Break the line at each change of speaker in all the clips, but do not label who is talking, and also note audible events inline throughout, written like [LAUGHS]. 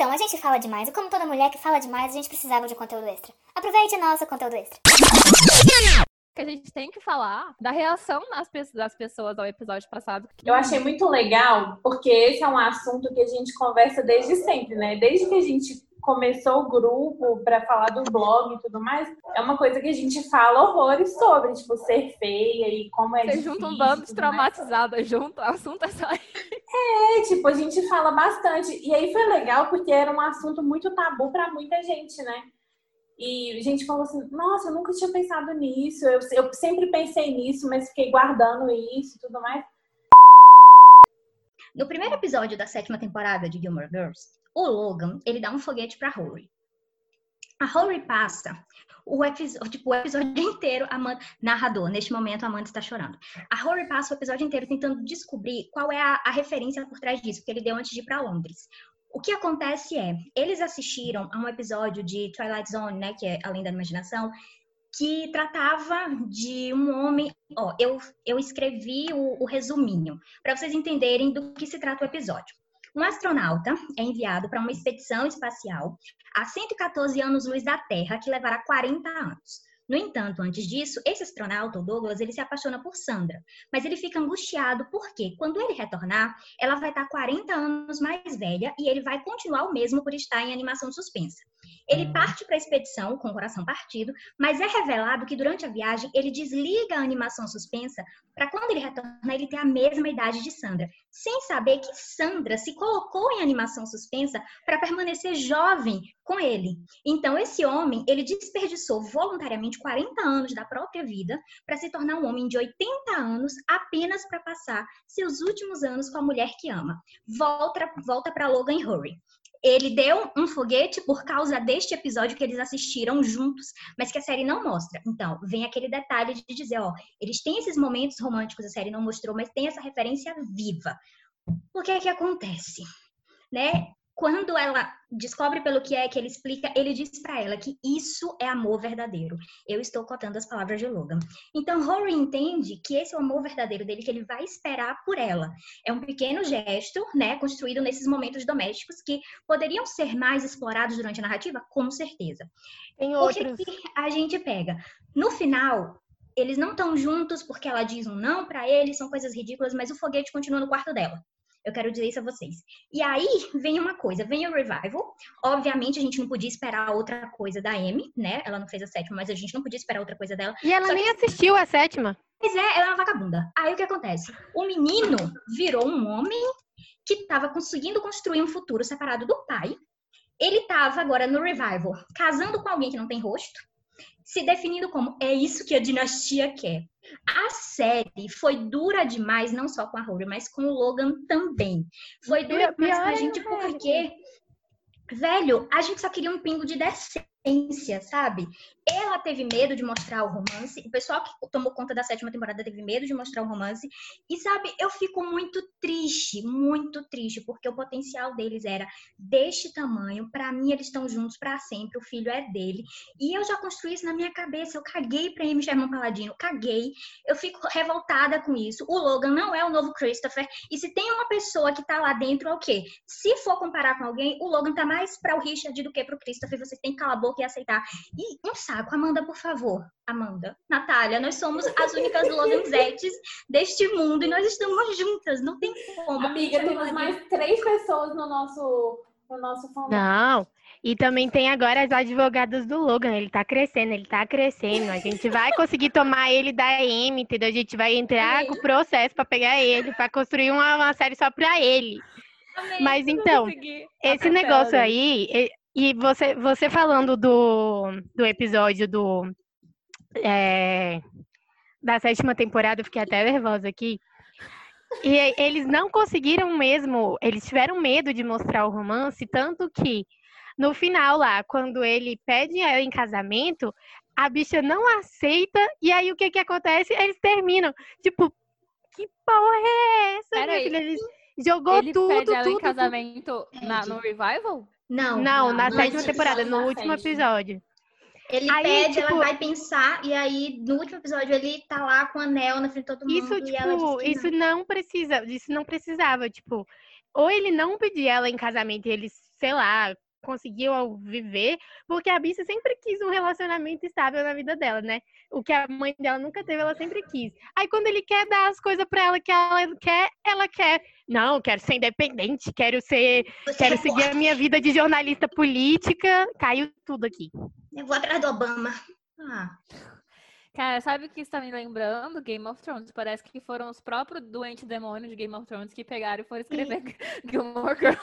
Então, a gente fala demais, e como toda mulher que fala demais, a gente precisava de conteúdo extra. Aproveite nosso conteúdo extra.
Que a gente tem que falar da reação das pessoas ao episódio passado.
Eu achei muito legal, porque esse é um assunto que a gente conversa desde sempre, né? Desde que a gente começou o grupo para falar do blog e tudo mais, é uma coisa que a gente fala horrores sobre, tipo, ser feia e como é
Você
difícil.
junta um bando de traumatizadas junto, o assunto é só
É, tipo, a gente fala bastante. E aí foi legal porque era um assunto muito tabu para muita gente, né? E a gente falou assim, nossa, eu nunca tinha pensado nisso, eu, eu sempre pensei nisso, mas fiquei guardando isso e tudo mais.
No primeiro episódio da sétima temporada de Gilmore Girls, o Logan, ele dá um foguete pra Rory. A Rory passa o episódio, tipo, o episódio [LAUGHS] inteiro, Amanda, narrador, neste momento a Amanda está chorando. A Rory passa o episódio inteiro tentando descobrir qual é a, a referência por trás disso, porque ele deu antes de ir para Londres. O que acontece é, eles assistiram a um episódio de Twilight Zone, né, que é Além da Imaginação, que tratava de um homem. Ó, eu, eu escrevi o, o resuminho, para vocês entenderem do que se trata o episódio. Um astronauta é enviado para uma expedição espacial a 114 anos-luz da Terra, que levará 40 anos. No entanto, antes disso, esse astronauta, o Douglas, ele se apaixona por Sandra, mas ele fica angustiado porque, quando ele retornar, ela vai estar 40 anos mais velha e ele vai continuar o mesmo por estar em animação suspensa. Ele uhum. parte para a expedição com o coração partido, mas é revelado que durante a viagem ele desliga a animação suspensa para quando ele retornar ele ter a mesma idade de Sandra, sem saber que Sandra se colocou em animação suspensa para permanecer jovem com ele. Então esse homem, ele desperdiçou voluntariamente 40 anos da própria vida para se tornar um homem de 80 anos apenas para passar seus últimos anos com a mulher que ama. Volta volta para Logan Hurry ele deu um foguete por causa deste episódio que eles assistiram juntos, mas que a série não mostra. Então, vem aquele detalhe de dizer, ó, eles têm esses momentos românticos, a série não mostrou, mas tem essa referência viva. O que é que acontece? Né? Quando ela descobre pelo que é que ele explica, ele diz para ela que isso é amor verdadeiro. Eu estou cotando as palavras de Logan. Então, Rory entende que esse é o amor verdadeiro dele, que ele vai esperar por ela. É um pequeno gesto, né, construído nesses momentos domésticos que poderiam ser mais explorados durante a narrativa, com certeza.
Tem outros.
O que, que a gente pega? No final, eles não estão juntos porque ela diz um não para ele, são coisas ridículas, mas o foguete continua no quarto dela. Eu quero dizer isso a vocês. E aí [LAUGHS] vem uma coisa, vem o revival. Obviamente a gente não podia esperar outra coisa da Amy, né? Ela não fez a sétima, mas a gente não podia esperar outra coisa dela.
E ela Só nem que... assistiu a sétima.
Pois é, ela é uma vagabunda. Aí o que acontece? O menino virou um homem que estava conseguindo construir um futuro separado do pai. Ele estava agora no revival, casando com alguém que não tem rosto, se definindo como é isso que a dinastia quer. A série foi dura demais, não só com a Rory, mas com o Logan também. Foi dura demais com a gente porque, velho, a gente só queria um pingo de decência sabe? Ela teve medo de mostrar o romance, o pessoal que tomou conta da sétima temporada teve medo de mostrar o romance, e sabe, eu fico muito triste, muito triste, porque o potencial deles era deste tamanho, para mim eles estão juntos para sempre, o filho é dele, e eu já construí isso na minha cabeça, eu caguei pra Amy Sherman Paladino, caguei, eu fico revoltada com isso, o Logan não é o novo Christopher, e se tem uma pessoa que tá lá dentro, é o quê? Se for comparar com alguém, o Logan tá mais para o Richard do que pro Christopher, você tem que calar a boca boca e aceitar. E um saco, Amanda, por favor. Amanda, Natália, nós somos as únicas Loganzettes deste mundo e nós estamos juntas, não tem como.
Amiga, temos mais três pessoas no nosso, no nosso.
Não, e também tem agora as advogadas do Logan, ele tá crescendo, ele tá crescendo. A gente vai conseguir tomar ele da M, entendeu? A gente vai entrar com o processo para pegar ele, para construir uma, uma, série só para ele. Amém, Mas então, esse negócio aí, e você, você falando do, do episódio do é, da sétima temporada, eu fiquei até nervosa aqui. E eles não conseguiram mesmo, eles tiveram medo de mostrar o romance, tanto que no final lá, quando ele pede ela em casamento, a bicha não aceita, e aí o que que acontece? Eles terminam. Tipo, que porra é essa? Pera
aí.
Eles jogou
ele
tudo,
pede ela
tudo,
em casamento na, no revival?
Não,
Não, na
não,
sétima temporada, no último episódio.
Ele
Aí,
pede,
tipo-
ela vai pensar, e aí no último episódio ele tá lá com o anel na frente de todo mundo.
Isso,
ela diz
tipo, isso não precisa, isso não precisava, tipo, ou ele não pedia ela em casamento e eles sei lá, conseguiu viver, porque a Bicha sempre quis um relacionamento estável na vida dela, né? O que a mãe dela nunca teve, ela sempre quis. Aí quando ele quer dar as coisas para ela que ela quer, ela quer. Não, quero ser independente, quero ser,
Você
quero seguir a minha vida de jornalista política. Caiu tudo aqui.
Eu vou atrás do Obama. Ah,
Cara, sabe o que está me lembrando? Game of Thrones. Parece que foram os próprios doentes demônios de Game of Thrones que pegaram e foram escrever [LAUGHS] Gilmore Girls.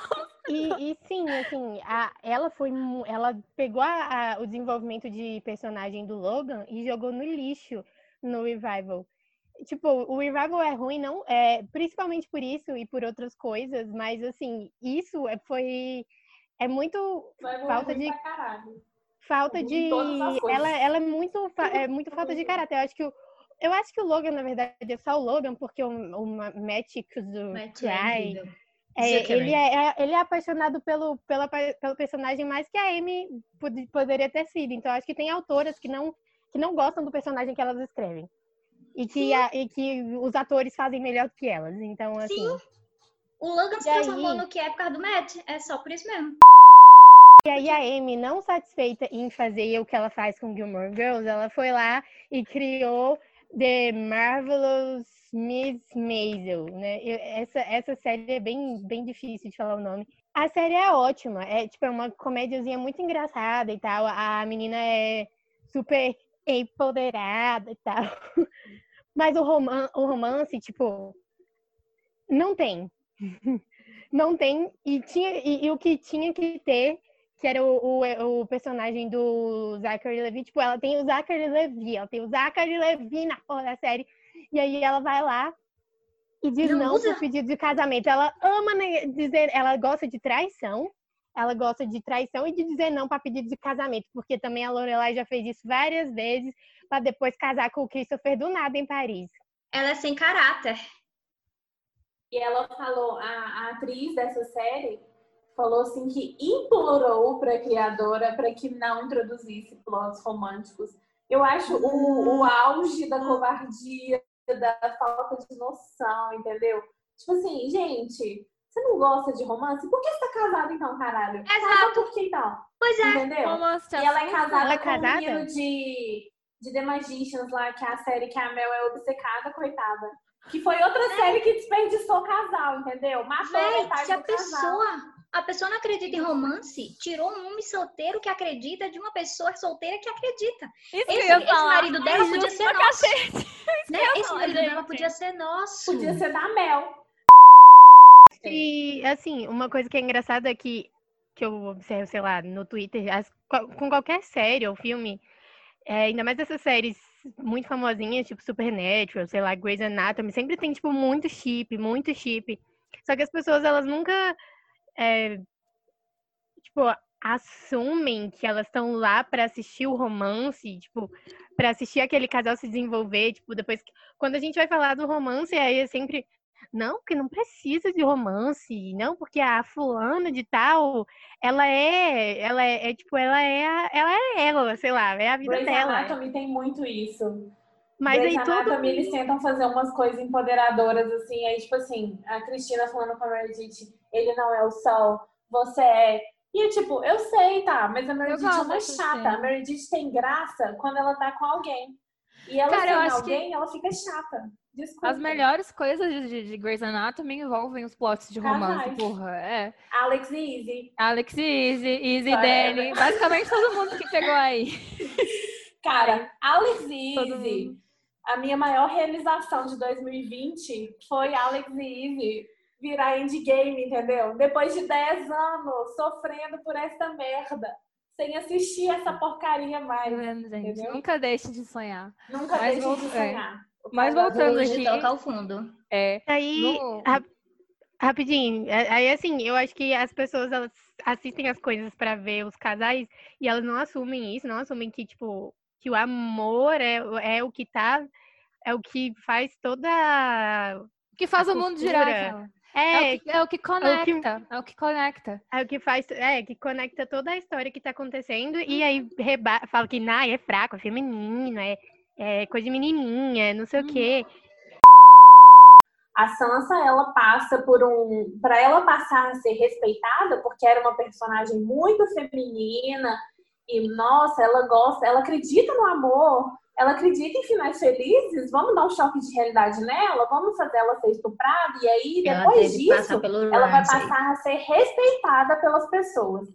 E, e sim, assim, a, ela foi. Ela pegou a- a- o desenvolvimento de personagem do Logan e jogou no lixo no Revival. Tipo, o Revival é ruim, não, é, principalmente por isso e por outras coisas, mas assim, isso é, foi. É muito
Vai
Falta de-
pra caralho.
Falta de. Ela, ela é muito, fa- é muito falta de caráter. Eu acho que o, eu acho que o Logan, na verdade, é só o Logan, porque o, o Ma- Matt do
Matt é.
É,
Zuckerman.
ele, é, é- ele é apaixonado pelo, pela, pelo personagem mais que a Amy pod- poderia ter sido. Então, acho que tem autoras que não, que não gostam do personagem que elas escrevem. E que, a- e que os atores fazem melhor que elas. Então, assim.
Sim. O Logan se
E aí?
transformou no que é por causa do Matt. É só por isso mesmo.
E aí a Amy, não satisfeita em fazer o que ela faz com Gilmore Girls, ela foi lá e criou The Marvelous Miss Maisel, né? Eu- essa, essa série é bem, bem difícil de falar o nome. A série é ótima, é tipo é uma comédiazinha muito engraçada e tal. A menina é super empoderada e tal. [LAUGHS] Mas o, roman o romance, tipo, não tem. [LAUGHS] Não tem. E, tinha, e, e o que tinha que ter, que era o, o, o personagem do Zachary Levi, tipo, ela tem o Zachary Levi, ela tem o Zachary Levi na porra da série. E aí ela vai lá e diz
Não
não,
usa.
pro pedido de casamento. Ela ama né, dizer, ela gosta de traição. Ela gosta de traição e de dizer não para pedido de casamento, porque também a Lorelai já fez isso várias vezes para depois casar com o Christopher do nada em Paris.
Ela é sem caráter.
E ela falou, a, a atriz dessa série falou assim que implorou para a criadora para que não introduzisse plots românticos. Eu acho o, o auge da covardia, da falta de noção, entendeu? Tipo assim, gente, você não gosta de romance? Por que você tá casado então, caralho? Casa
Exato.
por que então?
Pois é.
Entendeu?
Romance
E ela é casada
Ela é
com um
casada?
menino de, de The Magicians lá, que é a série que a Mel é obcecada, coitada. Que foi outra série que desperdiçou o casal, entendeu? Matou
Véi,
metade
se a
do casal.
pessoa, a pessoa não acredita em romance, tirou um homem solteiro que acredita de uma pessoa solteira que acredita.
Isso que eu
Esse, esse marido dela
Ai,
podia ser nosso. Né? Esse
falar,
marido dela
gente.
podia ser nosso.
Podia ser da Mel.
E, assim, uma coisa que é engraçada é que, que eu observo, sei lá, no Twitter, as- co- com qualquer série ou filme, é, ainda mais essas séries muito famosinhas, tipo Supernatural, sei lá, Grey's Anatomy, sempre tem, tipo, muito chip, muito chip. Só que as pessoas, elas nunca, é, tipo, assumem que elas estão lá pra assistir o romance, tipo, pra assistir aquele casal se desenvolver, tipo, depois, quando a gente vai falar do romance, aí é sempre não, porque não precisa de romance, não, porque a fulana de tal, ela é, ela é, é, tipo, ela é, a- ela é ela, sei lá, é a vida
Grey's
dela.
Anatomy tem muito isso.
Mas
Grey's
aí todo
Anatomy, eles tentam fazer umas coisas empoderadoras, assim. Aí, tipo assim, a Cristina falando com a Meredith, ele não é o sol, você é. E eu, tipo, eu sei, tá, mas a Meredith é uma chata. A Meredith tem graça quando ela tá com alguém. E ela
Cara, eu acho que-
alguém, ela fica chata. Desculpa.
As melhores coisas de, de, de Grey's Anatomy envolvem os plots de romance,
Casais.
porra. É.
Alex e Izzy.
Alex e Izzy, Izzy e. Danny. Basicamente todo mundo que pegou aí. [LAUGHS]
Cara, Alex e
mundo.
A minha maior realização de 2020 foi Alex e Izzy virar endgame, entendeu? Depois de 10 anos sofrendo por essa merda, sem assistir essa porcaria mais.
Tá vendo, gente?
Entendeu?
Nunca deixe de sonhar.
Nunca
Mas
deixe de
é.
sonhar. O
Mas voltando aqui-
toca ao fundo.
É.
Aí,
No-
rap- rapidinho, é- aí assim, eu acho que as pessoas elas assistem as coisas pra ver os casais e elas não assumem isso, não assumem que tipo que o amor é, é o que tá é o que faz toda
O que faz
A
o mundo girar.
É,
É, o que, é o que conecta. É o que conecta.
é o que faz é que conecta toda a história que tá acontecendo e aí reba fala que nah, é fraco, é feminino, é, é coisa de menininha, não sei o quê.
A Sansa, ela passa por um. Para ela passar a ser respeitada, porque era uma personagem muito feminina, e nossa, ela gosta, ela acredita no amor, ela acredita em finais felizes, vamos dar um choque de realidade nela, vamos fazer ela ser estuprada, e aí depois disso, ela vai passar a ser respeitada pelas pessoas.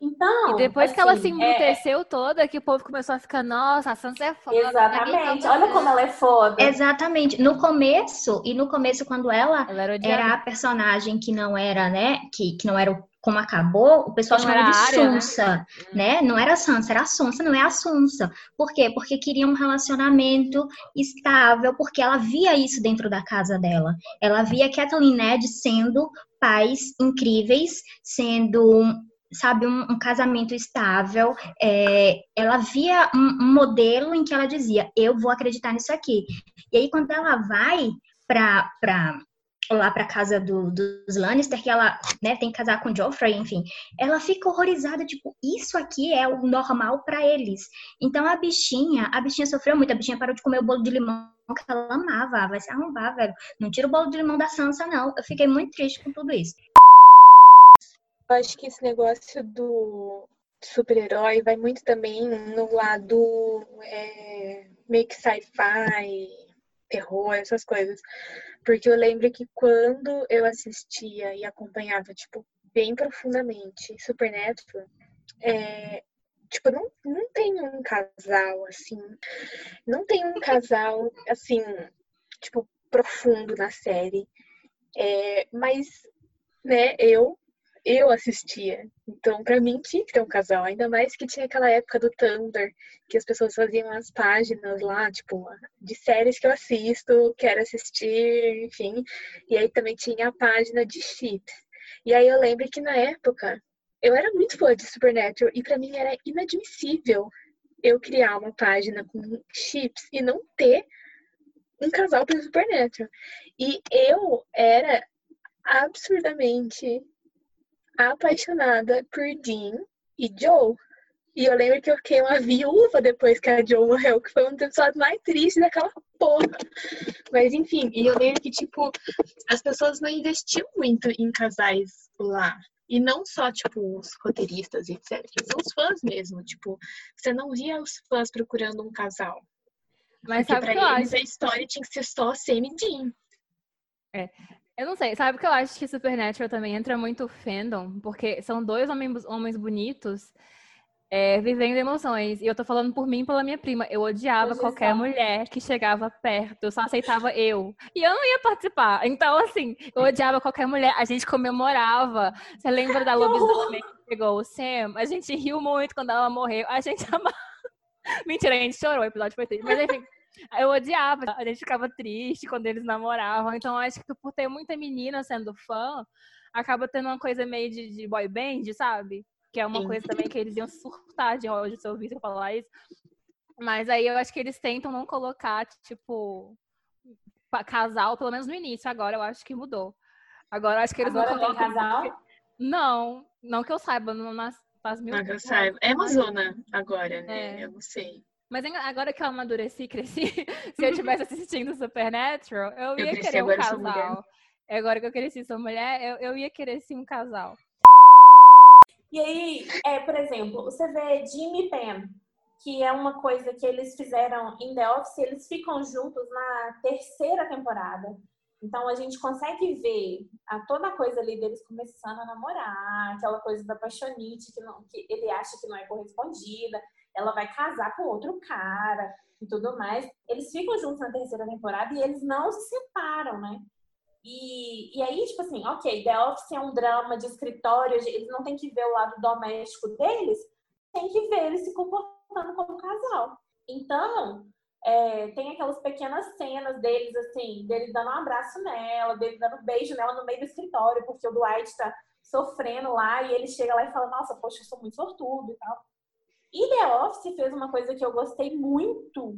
Então.
E depois
assim,
que ela se embruteceu é... toda, que o povo começou a ficar, nossa, a Sansa é foda.
Exatamente. Olha como ela é foda.
Exatamente. No começo, e no começo, quando ela, ela era, era, a personagem que não era, né? Que, que não era o como acabou, o pessoal chamava de área, Sunsa, né? né? Não era Sansa, era a Sonsa, não é a Sunsa. Por quê? Porque queria um relacionamento estável, porque ela via isso dentro da casa dela. Ela via Kathleen e Ned sendo pais incríveis, sendo sabe, um, um casamento estável. É, ela via um, um, modelo em que ela dizia, eu vou acreditar nisso aqui. E aí, quando ela vai para lá para casa do, dos Lannister, que ela né, tem que casar com Joffrey, enfim, ela fica horrorizada, tipo, isso aqui é o normal para eles. Então a bichinha, a bichinha sofreu muito, a bichinha parou de comer o bolo de limão que ela amava, vai se arrombar, velho. Não tira o bolo de limão da Sansa, não. Eu fiquei muito triste com tudo isso.
Eu acho que esse negócio do super-herói vai muito também no lado é, meio que sci-fi, terror, essas coisas. Porque eu lembro que quando eu assistia e acompanhava, tipo, bem profundamente Supernatural, é, tipo, não, não tem um casal, assim, não tem um casal, assim, tipo, profundo na série. É, mas, né, eu eu assistia. Então, para mim, tinha que ter um casal. Ainda mais que tinha aquela época do Tumblr, que as pessoas faziam as páginas lá, tipo, de séries que eu assisto, quero assistir, enfim. E aí também tinha a página de ship. E aí eu lembro que na época, eu era muito fã de Supernatural e para mim era inadmissível eu criar uma página com chips e não ter um casal para Supernatural. E eu era absurdamente apaixonada por Dean e Joe. E eu lembro que eu fiquei uma viúva depois que a Joe morreu, que foi um dos episódios mais tristes daquela porra. Mas enfim, e eu lembro que, tipo, as pessoas não investiam muito em casais lá. E não só, tipo, os roteiristas, etc. Os fãs mesmo. Tipo, você não via os fãs procurando um casal. Mas Porque sabe pra eles acho? a história tinha que ser só Sam e Dean.
É. Eu não sei, sabe que eu acho que Supernatural também entra muito fandom, porque são dois homens, homens bonitos é, vivendo emoções. E eu tô falando por mim e pela minha prima. Eu odiava qualquer mulher que chegava perto, eu só aceitava eu. E eu não ia participar. Então, assim, eu odiava qualquer mulher. A gente comemorava. Você lembra da lobisomem que pegou o Sam? A gente riu muito quando ela morreu. A gente [LAUGHS] amava. Mentira, a gente chorou, o episódio foi triste. Mas enfim. Eu odiava, a gente ficava triste quando eles namoravam. Então, acho que por ter muita menina sendo fã, acaba tendo uma coisa meio de, de boy band, sabe? Que é uma Sim. coisa também que eles iam surtar de ódio se eu ouvisse falar isso. Mas aí eu acho que eles tentam não colocar, tipo, casal, pelo menos no início. Agora eu acho que mudou. Agora eu acho que eles
Agora
não colocam.
casal?
Não, não que eu saiba, não faz mil
Não que eu saiba. É Amazona agora, né? É. Eu não sei.
Mas agora que eu amadureci e cresci, [LAUGHS] se eu estivesse assistindo Supernatural, eu ia eu querer um casal. Agora que eu cresci sou mulher, eu, eu ia querer sim um casal.
E aí, é, por exemplo, você vê Jimmy e Pam, que é uma coisa que eles fizeram em The Office, eles ficam juntos na terceira temporada. Então a gente consegue ver a toda a coisa ali deles começando a namorar, aquela coisa da paixonite que, não, que ele acha que não é correspondida ela vai casar com outro cara e tudo mais. Eles ficam juntos na terceira temporada e eles não se separam, né? E, e aí, tipo assim, ok, The Office é um drama de escritório, eles não tem que ver o lado doméstico deles, tem que ver eles se comportando como casal. Então, é, tem aquelas pequenas cenas deles, assim, dele dando um abraço nela, dele dando um beijo nela no meio do escritório, porque o Dwight tá sofrendo lá e ele chega lá e fala: Nossa, poxa, eu sou muito sortudo e tal. E The Office fez uma coisa que eu gostei muito,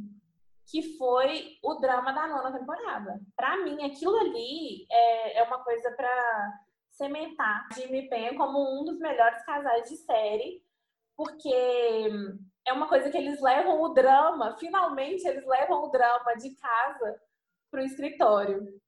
que foi o drama da nona temporada. Para mim, aquilo ali é, é uma coisa para cementar Jimmy Penn como um dos melhores casais de série, porque é uma coisa que eles levam o drama, finalmente eles levam o drama de casa pro escritório.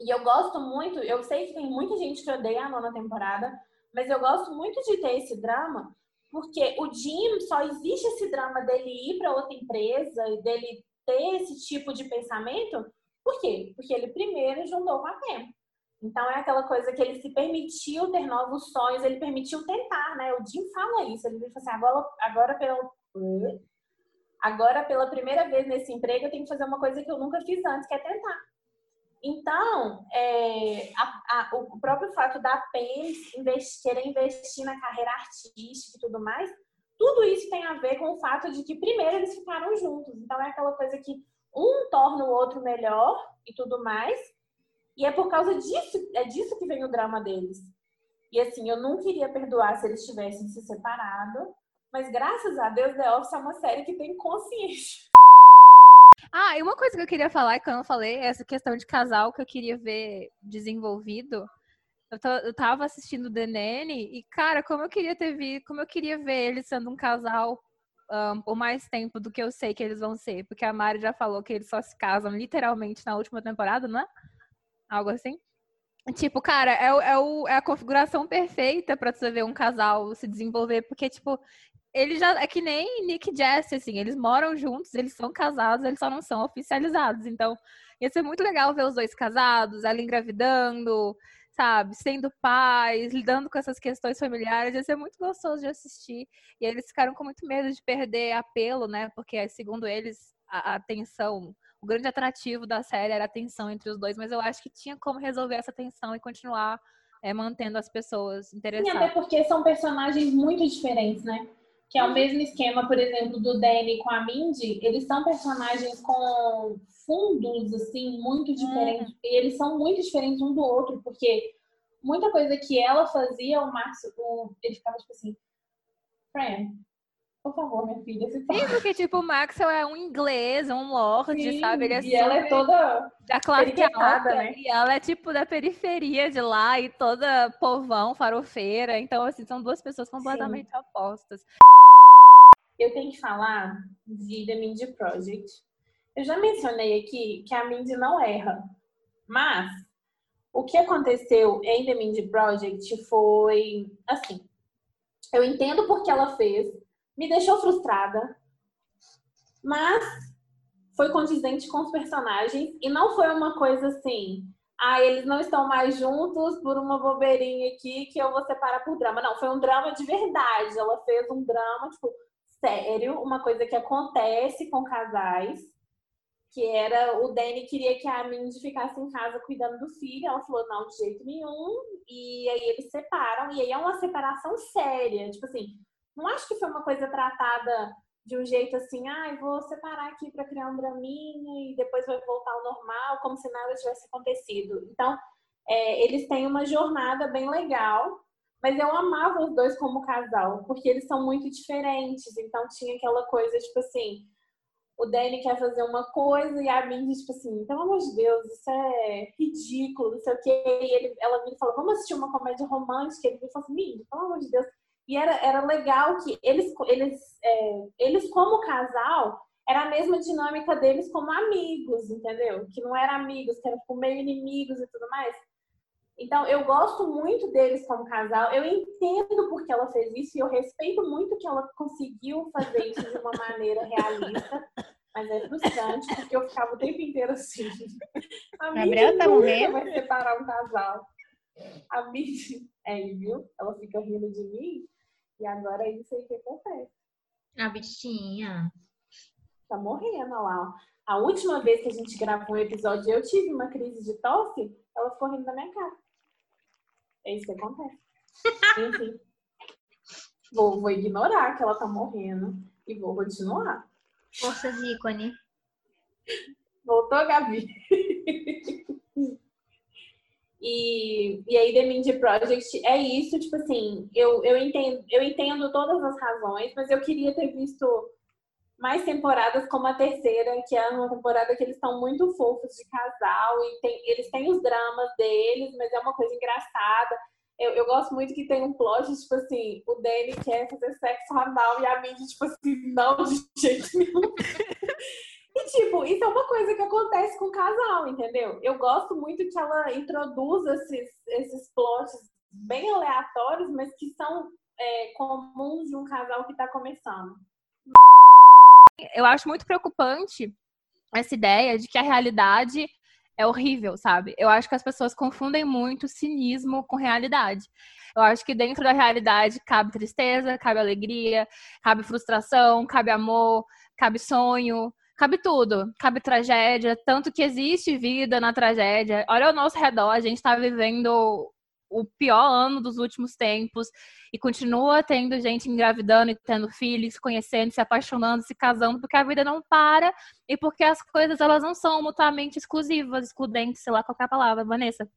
E eu gosto muito, eu sei que tem muita gente que odeia a nona temporada, mas eu gosto muito de ter esse drama, porque o Jim só existe esse drama dele ir para outra empresa e dele ter esse tipo de pensamento. Por quê? Porque ele primeiro juntou com a Pam. Então é aquela coisa que ele se permitiu ter novos sonhos, ele permitiu tentar, né? O Jim fala isso, ele fala assim, agora, agora pelo agora pela primeira vez nesse emprego eu tenho que fazer uma coisa que eu nunca fiz antes, que é tentar. Então, é, a, a, o próprio fato da PEN investir, querer investir na carreira artística e tudo mais, tudo isso tem a ver com o fato de que primeiro eles ficaram juntos. Então é aquela coisa que um torna o outro melhor e tudo mais. E é por causa disso, é disso que vem o drama deles. E assim, eu não queria perdoar se eles tivessem se separado, mas graças a Deus The Office é uma série que tem consciência.
Ah, e uma coisa que eu queria falar, que eu não falei, é essa questão de casal que eu queria ver desenvolvido. Eu, tava assistindo The Nanny e, cara, como eu queria ter visto, como eu queria ver eles sendo um casal um, por mais tempo do que eu sei que eles vão ser. Porque a Mari já falou que eles só se casam literalmente na última temporada, não é? Algo assim. Tipo, cara, é, é, o, é a configuração perfeita para você ver um casal se desenvolver, porque, tipo, ele já é que nem Nick e Jesse, assim, eles moram juntos, eles são casados, eles só não são oficializados. Então, ia ser muito legal ver os dois casados, ela engravidando, sabe, sendo pais, lidando com essas questões familiares, ia ser muito gostoso de assistir. E eles ficaram com muito medo de perder apelo, né? Porque, segundo eles, a, a tensão, o grande atrativo da série era a tensão entre os dois, mas eu acho que tinha como resolver essa tensão e continuar é, mantendo as pessoas interessadas.
Sim, até porque são personagens muito diferentes, né? Que é o mesmo esquema, por exemplo, do Danny com a Mindy, eles são personagens com fundos, assim, muito diferentes. Hum. E eles são muito diferentes um do outro, porque muita coisa que ela fazia, o Márcio, o, ele ficava tipo assim, Fran, por favor, minha filha, se
Sim, porque, tipo, o Maxwell é um inglês, um lord,
Sim,
sabe? Ele é
e ela é toda
da classe alta,
né?
E ela é, tipo, da periferia de lá e toda povão, farofeira. Então, assim, são duas pessoas completamente Sim. opostas
eu tenho que falar de The Mindy Project. Eu já mencionei aqui que a Mindy não erra, mas o que aconteceu em The Mindy Project foi assim. Eu entendo porque ela fez, me deixou frustrada, mas foi condizente com os personagens e não foi uma coisa assim. Ah, eles não estão mais juntos por uma bobeirinha aqui que eu vou separar por drama. Não, foi um drama de verdade. Ela fez um drama, tipo, sério, uma coisa que acontece com casais, que era o Danny queria que a Mindy ficasse em casa cuidando do filho, ela falou não de jeito nenhum, e aí eles separam, e aí é uma separação séria, tipo assim, não acho que foi uma coisa tratada de um jeito assim, ah, vou separar aqui para criar um draminha e depois vai voltar ao normal, como se nada tivesse acontecido. Então, é, eles têm uma jornada bem legal, mas eu amava os dois como casal, porque eles são muito diferentes. Então tinha aquela coisa, tipo assim, o Danny quer fazer uma coisa e a Mindy, tipo assim, pelo amor de Deus, isso é ridículo, não sei o quê. E ele, ela me falou, vamos assistir uma comédia romântica. Ele me falou assim, Mindy, pelo amor de Deus. E era, era legal que eles, eles, é, eles, como casal, era a mesma dinâmica deles como amigos, entendeu? Que não eram amigos, que eram tipo, meio inimigos e tudo mais. Então, eu gosto muito deles como casal. Eu entendo porque ela fez isso e eu respeito muito que ela conseguiu fazer isso de uma maneira realista. Mas é frustrante porque eu ficava o tempo inteiro assim. A
Gabriela tá morrendo.
vai separar um casal. A Mitch, é, viu? Ela fica rindo de mim e agora é isso aí que acontece.
A bichinha.
Tá morrendo lá. A última vez que a gente gravou um episódio, eu tive uma crise de tosse, ela ficou rindo da minha cara. É isso que acontece. Enfim. Vou, vou ignorar que ela tá morrendo e vou continuar.
Forças ícone.
Voltou, Gabi. e, e aí, The Mindy Project é isso, tipo assim, eu, eu, entendo, eu entendo todas as razões, mas eu queria ter visto mais temporadas como a terceira, que é uma temporada que eles estão muito fofos de casal e tem, eles têm os dramas deles, mas é uma coisa engraçada. Eu, eu gosto muito que tem um plot, tipo assim, o Danny quer fazer sexo anal e a Mindy, tipo assim, não, de jeito nenhum. [LAUGHS] E, tipo, isso é uma coisa que acontece com o casal, entendeu? Eu gosto muito que ela introduza esses, esses plots bem aleatórios, mas que são é, comuns de um casal que tá começando.
Eu acho muito preocupante essa ideia de que a realidade é horrível, sabe? Eu acho que as pessoas confundem muito cinismo com realidade. Eu acho que dentro da realidade cabe tristeza, cabe alegria, cabe frustração, cabe amor, cabe sonho, cabe tudo, cabe tragédia, tanto que existe vida na tragédia. Olha ao nosso redor, a gente está vivendo o pior ano dos últimos tempos e continua tendo gente engravidando e tendo filhos, conhecendo, se apaixonando, se casando, porque a vida não para e porque as coisas elas não são mutuamente exclusivas, excludentes, sei lá qual é palavra, Vanessa.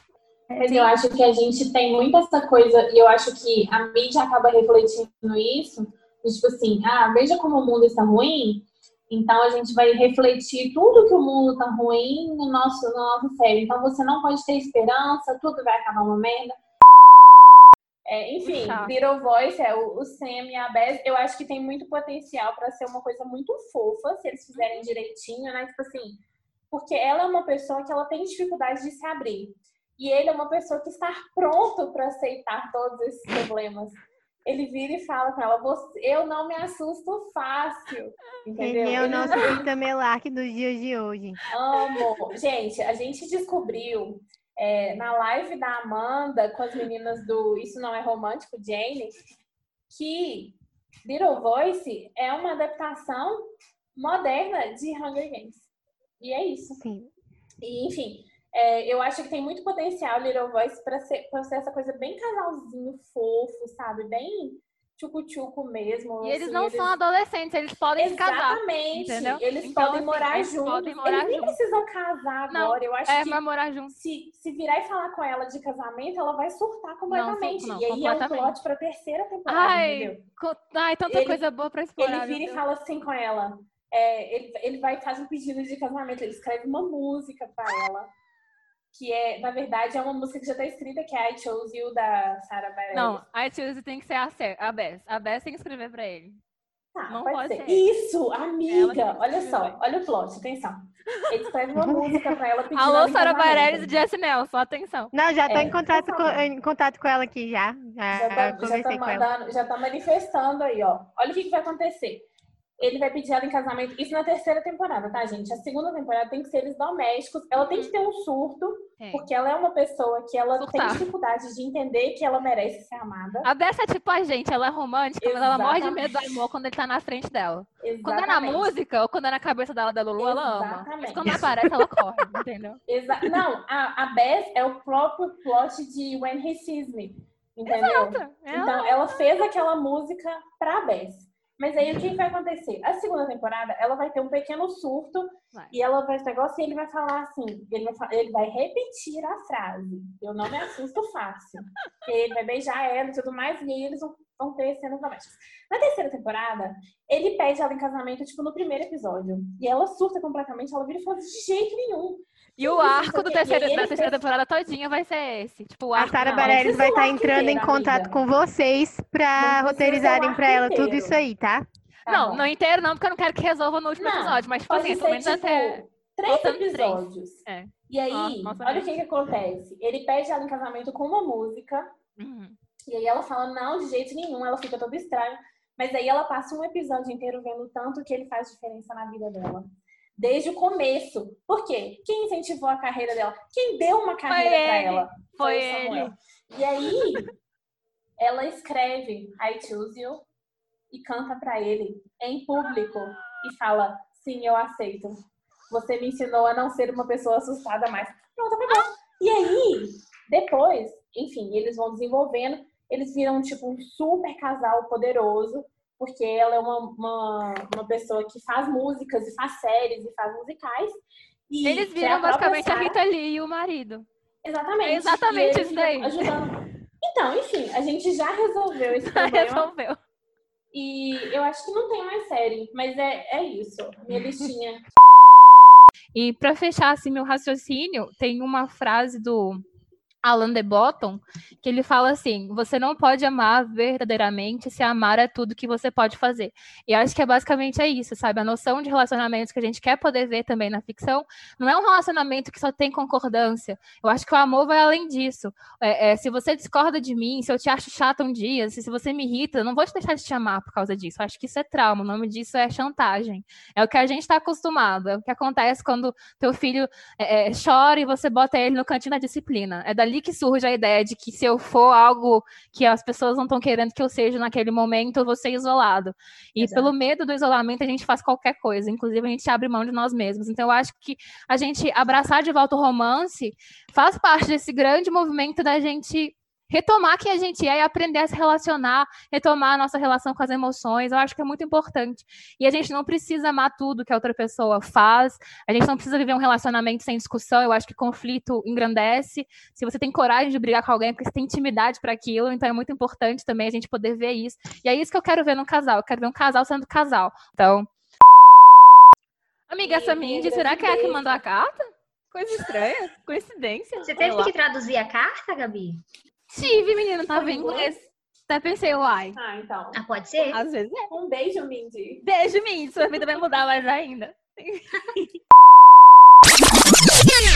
Mas eu acho que a gente tem muito essa coisa, e eu acho que a mídia acaba refletindo isso, tipo assim, ah, veja como o mundo está ruim, então a gente vai refletir tudo que o mundo está ruim no nosso, no nosso cérebro. Então você não pode ter esperança, tudo vai acabar uma merda. É, enfim,
Puxa.
Little Voice é o, o Sam e a Bess. Eu acho que tem muito potencial para ser uma coisa muito fofa, se eles fizerem direitinho, né? Tipo assim, porque ela é uma pessoa que ela tem dificuldade de se abrir. E ele é uma pessoa que está pronto para aceitar todos esses problemas. Ele vira e fala com ela: "Você- Eu não me assusto fácil. Entendeu?
Quem é o nosso [LAUGHS] Rita Melark dos dias de hoje?
Amo. Gente, a gente descobriu é, na live da Amanda com as meninas do Isso Não É Romântico, Jane, que Little Voice é uma adaptação moderna de Hunger Games. E é isso.
Sim.
E, enfim, é, eu acho que tem muito potencial Little Voice pra ser, pra ser essa coisa bem casalzinho fofo, sabe? Bem tchucu-tchucu mesmo.
E eles
assim,
não são adolescentes, eles podem se casar.
Exatamente. Eles
Então,
podem
assim,
morar
eles
juntos.
podem morar
eles nem
juntos.
precisam casar
Não,
agora. Eu acho
É,
que
vai morar junto.
se, se virar e falar com ela de casamento, ela vai surtar completamente.
não,
e aí é um plot pra terceira temporada,
Ai,
entendeu?
ai, tanta
Ele-
coisa boa pra explorar.
Ele vira e fala assim com ela. é, ele, ele vai e faz um pedido de casamento, ele escreve uma música pra ela. Que é, na verdade, é uma música que já tá escrita, que é I Chose You, da Sarah Bareilles.
Não, a Tilly tem que ser a, a Bess. A Bess tem que escrever pra ele.
Tá,
Não
pode,
pode
ser.
ser.
Isso, amiga. Olha só, olha o plot, atenção. Ele escreve uma [LAUGHS] música pra ela pedindo
Alô,
ela em
Sara
casamento.
Bareilles e Jess Nelson, atenção.
Não, já tô
É,
em, contato
por
com, em contato com ela aqui já. Já,
Já tá, já tá
com ela.
mandando, já tá manifestando aí, ó. Olha o que, que vai acontecer. Ele vai pedir ela em casamento. Isso na terceira temporada, tá, gente? A segunda temporada tem que ser eles domésticos. Ela tem que ter um surto,
Tem.
porque ela é uma pessoa que ela
Surtar.
tem dificuldade de entender que ela merece ser amada.
A Bess é tipo a gente, ela é romântica, mas ela morre de
Exatamente.
medo do amor quando ele tá na frente dela. Quando é na
Exatamente.
música ou quando é na cabeça dela da Lulu, ela ama. Mas
Exatamente.
quando aparece, ela corre, [LAUGHS] entendeu?
Exa- Não, a, a Beth é o próprio plot de When He Sees Me. Entendeu?
Ela-
Então, ela fez aquela música pra Beth. Mas aí o que vai acontecer? A segunda temporada, ela vai ter um pequeno surto
Vai.
e ela vai negócio e ele vai falar assim, ele vai, ele vai repetir a frase. Eu não me assusto fácil. Ele vai beijar ela e tudo mais, e aí eles vão, vão ter cenas domésticas. Na terceira temporada, ele pede ela em casamento, tipo, no primeiro episódio. E ela surta completamente, ela vira e fala de jeito nenhum.
E o arco do
e
terceiro, da terceira temporada todinha vai ser esse. Tipo, o
A
arco
Sara
não.
Bareilles
precisa
vai estar
arco
entrando em contato
amiga.
com vocês pra
Não precisa
roteirizarem
arco
ela tudo isso aí, tá?
Tá
não,
bom.
não inteiro não, porque eu não quero que resolva no último
Não,
episódio. Mas, tipo assim, pelo menos
ser, tipo,
até...
três episódios.
É.
E aí, olha o que que acontece. Ele pede ela em casamento com uma música,
Uhum.
e aí ela fala, não, de jeito nenhum, ela fica toda estranha. Mas aí ela passa um episódio inteiro vendo o tanto que ele faz diferença na vida dela. Desde o começo. Por quê? Quem incentivou a carreira dela? Quem deu uma carreira
ele.
ela?
Foi
o Samuel.
ele.
E aí, ela escreve I Choose You e canta pra ele em público e fala: Sim, eu aceito. Você me ensinou a não ser uma pessoa assustada mais. Pronto, acabou. E aí, depois, enfim, eles vão desenvolvendo, eles viram tipo um super casal poderoso, porque ela é uma, uma, uma pessoa que faz músicas e faz séries e faz musicais. E
Eles viram
a
basicamente a
Sarah-
Rita Lee e o marido.
Exatamente.
É exatamente isso daí.
Ajudando. Então, enfim, a gente já resolveu esse
Já [LAUGHS]
problema.
resolveu.
e eu acho que não tem mais série, mas é, é isso. Minha listinha.
E pra fechar assim meu raciocínio, tem uma frase do Alan de Botton, que ele fala assim: você não pode amar verdadeiramente se amar é tudo que você pode fazer. E acho que é basicamente é isso, sabe? A noção de relacionamentos que a gente quer poder ver também na ficção não é um relacionamento que só tem concordância. Eu acho que o amor vai além disso. É, é, se você discorda de mim, se eu te acho chata um dia, se, se você me irrita, eu não vou te deixar de te amar por causa disso. Eu acho que isso é trauma, o nome disso é chantagem. É o que a gente está acostumado, é o que acontece quando teu filho é, é, chora e você bota ele no cantinho da disciplina. É dali que surge a ideia de que se eu for algo que as pessoas não estão querendo que eu seja naquele momento, eu vou ser isolado. E Exato. pelo medo do isolamento, a gente faz qualquer coisa, inclusive a gente abre mão de nós mesmos. Então eu acho que a gente abraçar de volta o romance faz parte desse grande movimento da gente retomar quem a gente é e aprender a se relacionar, retomar a nossa relação com as emoções. Eu acho que é muito importante. E a gente não precisa amar tudo que a outra pessoa faz. A gente não precisa viver um relacionamento sem discussão. Eu acho que conflito engrandece. Se você tem coragem de brigar com alguém, é porque você tem intimidade para aquilo. Então é muito importante também a gente poder ver isso. E é isso que eu quero ver no casal. Eu quero ver um casal sendo casal. Então. Amiga, essa Mindy, será que é a que mandou a carta? Coisa estranha, [LAUGHS] coincidência.
Você teve que traduzir a carta, Gabi?
Tive, menina, tá tava em inglês. Até pensei, uai.
Ah, então.
Ah, pode ser?
Às vezes é.
Um beijo, Mindy.
Beijo, Mindy. Sua vida vai mudar mais ainda. [LAUGHS]